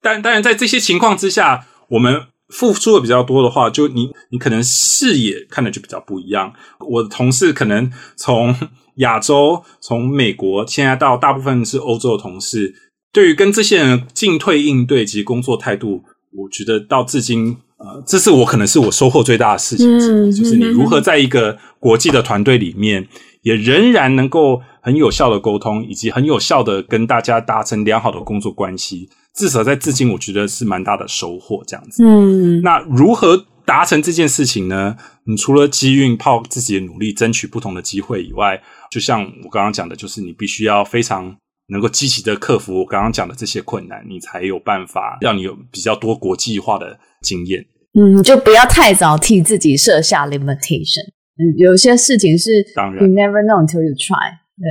但当然，在这些情况之下，我们付出的比较多的话，就你你可能视野看的就比较不一样。我的同事可能从亚洲、从美国，现在到大部分是欧洲的同事。对于跟这些人进退应对及工作态度，我觉得到至今呃，这是我可能是我收获最大的事情之一，就是你如何在一个国际的团队里面，也仍然能够很有效的沟通，以及很有效的跟大家达成良好的工作关系。至少在至今，我觉得是蛮大的收获。这样子，嗯，那如何达成这件事情呢？你除了机运、靠自己的努力争取不同的机会以外，就像我刚刚讲的，就是你必须要非常能够积极的克服我刚刚讲的这些困难，你才有办法让你有比较多国际化的经验。嗯，就不要太早替自己设下 limitation。嗯，有些事情是当然，you never know until you try。对。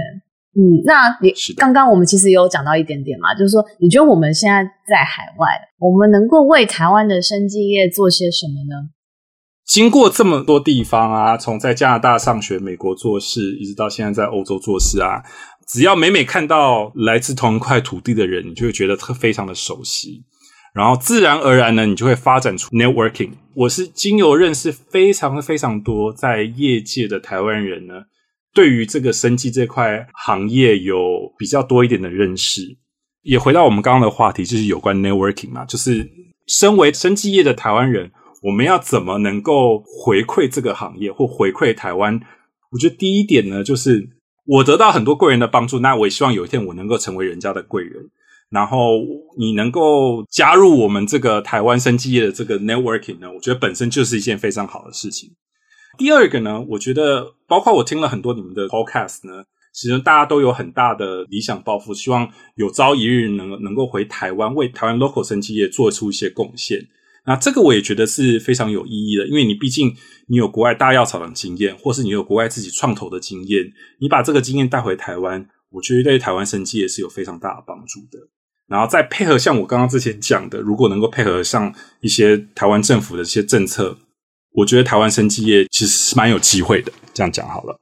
嗯，那你刚刚我们其实有讲到一点点嘛，就是说，你觉得我们现在在海外，我们能够为台湾的生技业做些什么呢？经过这么多地方啊，从在加拿大上学、美国做事，一直到现在在欧洲做事啊，只要每每看到来自同一块土地的人，你就会觉得特非常的熟悉，然后自然而然呢，你就会发展出 networking。我是经由认识非常非常多在业界的台湾人呢。对于这个生技这块行业有比较多一点的认识，也回到我们刚刚的话题，就是有关 networking 嘛，就是身为生技业的台湾人，我们要怎么能够回馈这个行业或回馈台湾？我觉得第一点呢，就是我得到很多贵人的帮助，那我也希望有一天我能够成为人家的贵人，然后你能够加入我们这个台湾生技业的这个 networking 呢，我觉得本身就是一件非常好的事情。第二个呢，我觉得包括我听了很多你们的 podcast 呢，其实大家都有很大的理想抱负，希望有朝一日能能够回台湾，为台湾 local 生技业做出一些贡献。那这个我也觉得是非常有意义的，因为你毕竟你有国外大药厂的经验，或是你有国外自己创投的经验，你把这个经验带回台湾，我觉得对台湾生技业是有非常大的帮助的。然后再配合像我刚刚之前讲的，如果能够配合上一些台湾政府的一些政策。我觉得台湾生技业其实是蛮有机会的，这样讲好了。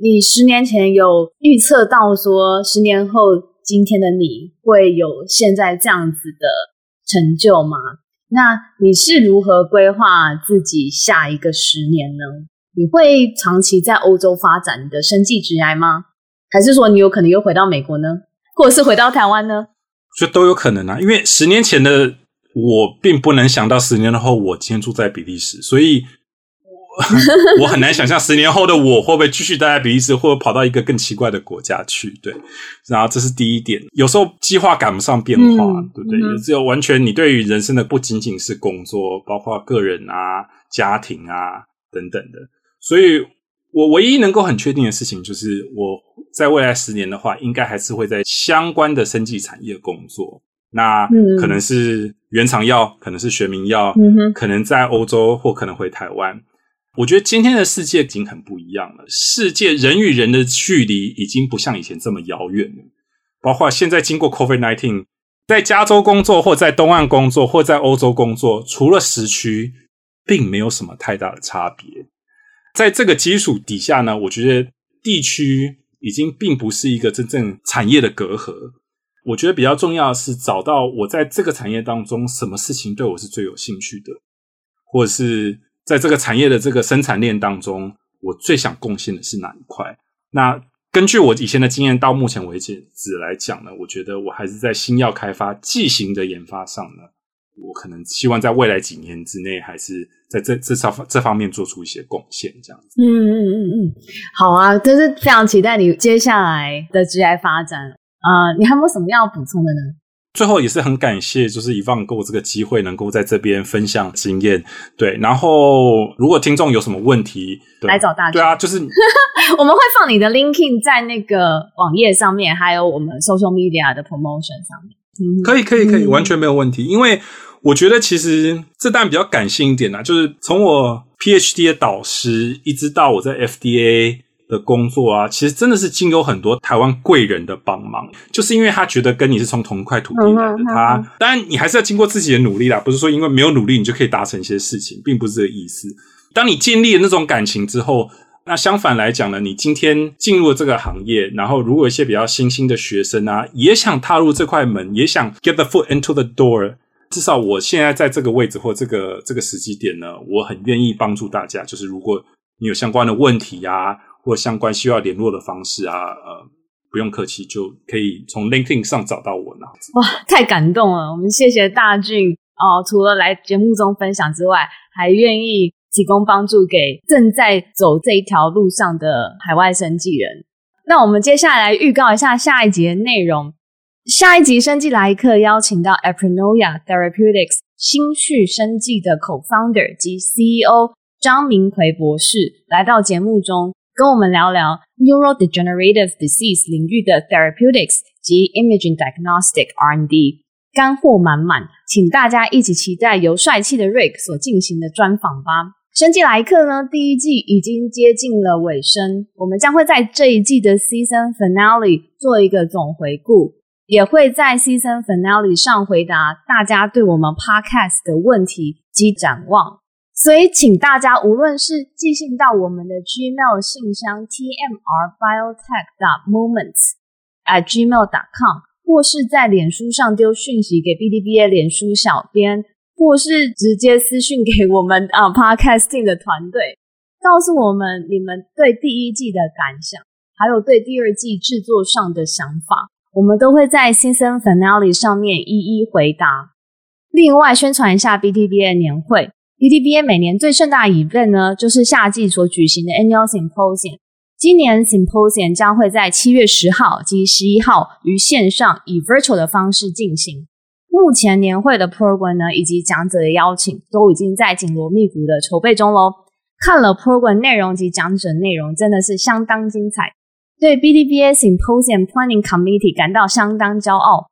你十年前有预测到说，十年后今天的你会有现在这样子的成就吗？那你是如何规划自己下一个十年呢？你会长期在欧洲发展你的生计职涯吗？还是说你有可能又回到美国呢？或者是回到台湾呢？就都有可能啊，因为十年前的。我并不能想到十年后我今天住在比利时，所以我，(laughs) 我很难想象十年后的我会不会继续待在比利时，或者跑到一个更奇怪的国家去。对，然后这是第一点。有时候计划赶不上变化，嗯、对不对？嗯、只有完全你对于人生的不仅仅是工作，包括个人啊、家庭啊等等的。所以我唯一能够很确定的事情，就是我在未来十年的话，应该还是会在相关的生技产业工作。那可能是原厂药，可能是学名药，嗯、哼可能在欧洲或可能回台湾。我觉得今天的世界已经很不一样了，世界人与人的距离已经不像以前这么遥远了。包括现在经过 COVID-19，在加州工作或在东岸工作或在欧洲工作，除了时区，并没有什么太大的差别。在这个基础底下呢，我觉得地区已经并不是一个真正产业的隔阂。我觉得比较重要的是找到我在这个产业当中什么事情对我是最有兴趣的，或者是在这个产业的这个生产链当中，我最想贡献的是哪一块？那根据我以前的经验，到目前为止只来讲呢，我觉得我还是在新药开发、剂型的研发上呢，我可能希望在未来几年之内，还是在这这方这方面做出一些贡献，这样子。嗯嗯嗯嗯，好啊，真是非常期待你接下来的职业发展。啊、呃，你还有没有什么要补充的呢？最后也是很感谢，就是 Yvonne 给我这个机会，能够在这边分享经验。对，然后如果听众有什么问题，来找大家。对啊，就是 (laughs) 我们会放你的 linking 在那个网页上面，还有我们 social media 的 promotion 上面。嗯、可以，可以，可以，完全没有问题。因为我觉得其实这当然比较感性一点啦，就是从我 PhD 的导师，一直到我在 FDA。的工作啊，其实真的是经由很多台湾贵人的帮忙，就是因为他觉得跟你是从同一块土地来的，嗯、他当然你还是要经过自己的努力啦，不是说因为没有努力你就可以达成一些事情，并不是这个意思。当你建立了那种感情之后，那相反来讲呢，你今天进入了这个行业，然后如果一些比较新兴的学生啊，也想踏入这块门，也想 get the foot into the door，至少我现在在这个位置或这个这个时机点呢，我很愿意帮助大家。就是如果你有相关的问题呀、啊。或相关需要联络的方式啊，呃，不用客气，就可以从 LinkedIn 上找到我呢。哇，太感动了！我们谢谢大俊哦，除了来节目中分享之外，还愿意提供帮助给正在走这一条路上的海外生计人。那我们接下来预告一下下一集的内容。下一集生计来客邀请到 Aprilia Therapeutics 新序生计的 Co-founder 及 CEO 张明奎博士来到节目中，跟我们聊聊 Neurodegenerative Disease 领域的 Therapeutics 及 Imaging Diagnostic R&D，干货满满，请大家一起期待由帅气的 Rick 所进行的专访吧。生技来客呢，第一季已经接近了尾声，我们将会在这一季的 Season Finale 做一个总回顾。也会在 Season Finale 上回答大家对我们 Podcast 的问题及展望，所以请大家无论是寄信到我们的 Gmail 信箱 tmrbiotech.moments at gmail.com，或是在脸书上丢讯息给 BDBA 脸书小编，或是直接私讯给我们啊 Podcasting 的团队，告诉我们你们对第一季的感想，还有对第二季制作上的想法。我们都会在 Season Finale 上面一一回答。另外，宣传一下 BTBA 年会。BTBA 每年最盛大的 event 呢，就是夏季所举行的 Annual Symposium。今年 Symposium 将会在七月十号及十一号于线上以 virtual 的方式进行。目前年会的 program 呢，以及讲者的邀请都已经在紧锣密鼓的筹备中喽。看了 program 内容及讲者内容，真的是相当精彩。对 BDBA Symposium Planning Committee 感到相当骄傲。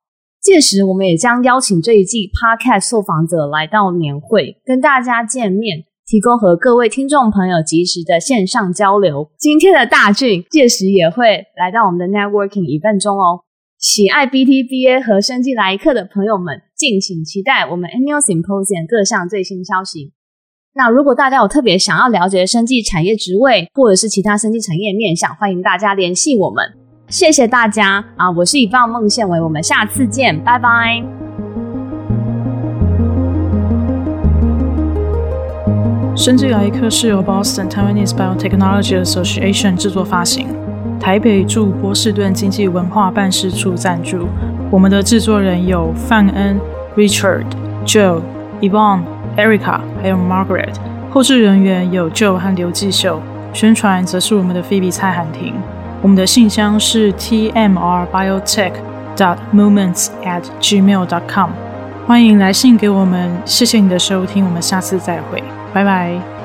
届时，我们也将邀请这一季 Podcast 受访者来到年会，跟大家见面，提供和各位听众朋友及时的线上交流。今天的大俊届时也会来到我们的 Networking Event 中哦。喜爱 BTBA 和生技来客的朋友们，敬请期待我们 Annual Symposium 各项最新消息。那如果大家有特别想要了解生技产业职位，或者是其他生技产业面向，欢迎大家联系我们。谢谢大家啊！我是以棒孟宪维，我们下次见，拜拜。生技来一课是由 Boston Taiwanese Biotechnology Association 制作发行，台北驻波士顿经济文化办事处赞助。我们的制作人有范恩、Richard、Joe、Yvonne。Erica，还有 Margaret，后制人员有 Joe 和刘继秀，宣传则是我们的 Phoebe 蔡涵婷。我们的信箱是 t m r biotech dot moments at gmail dot com，欢迎来信给我们。谢谢你的收听，我们下次再会，拜拜。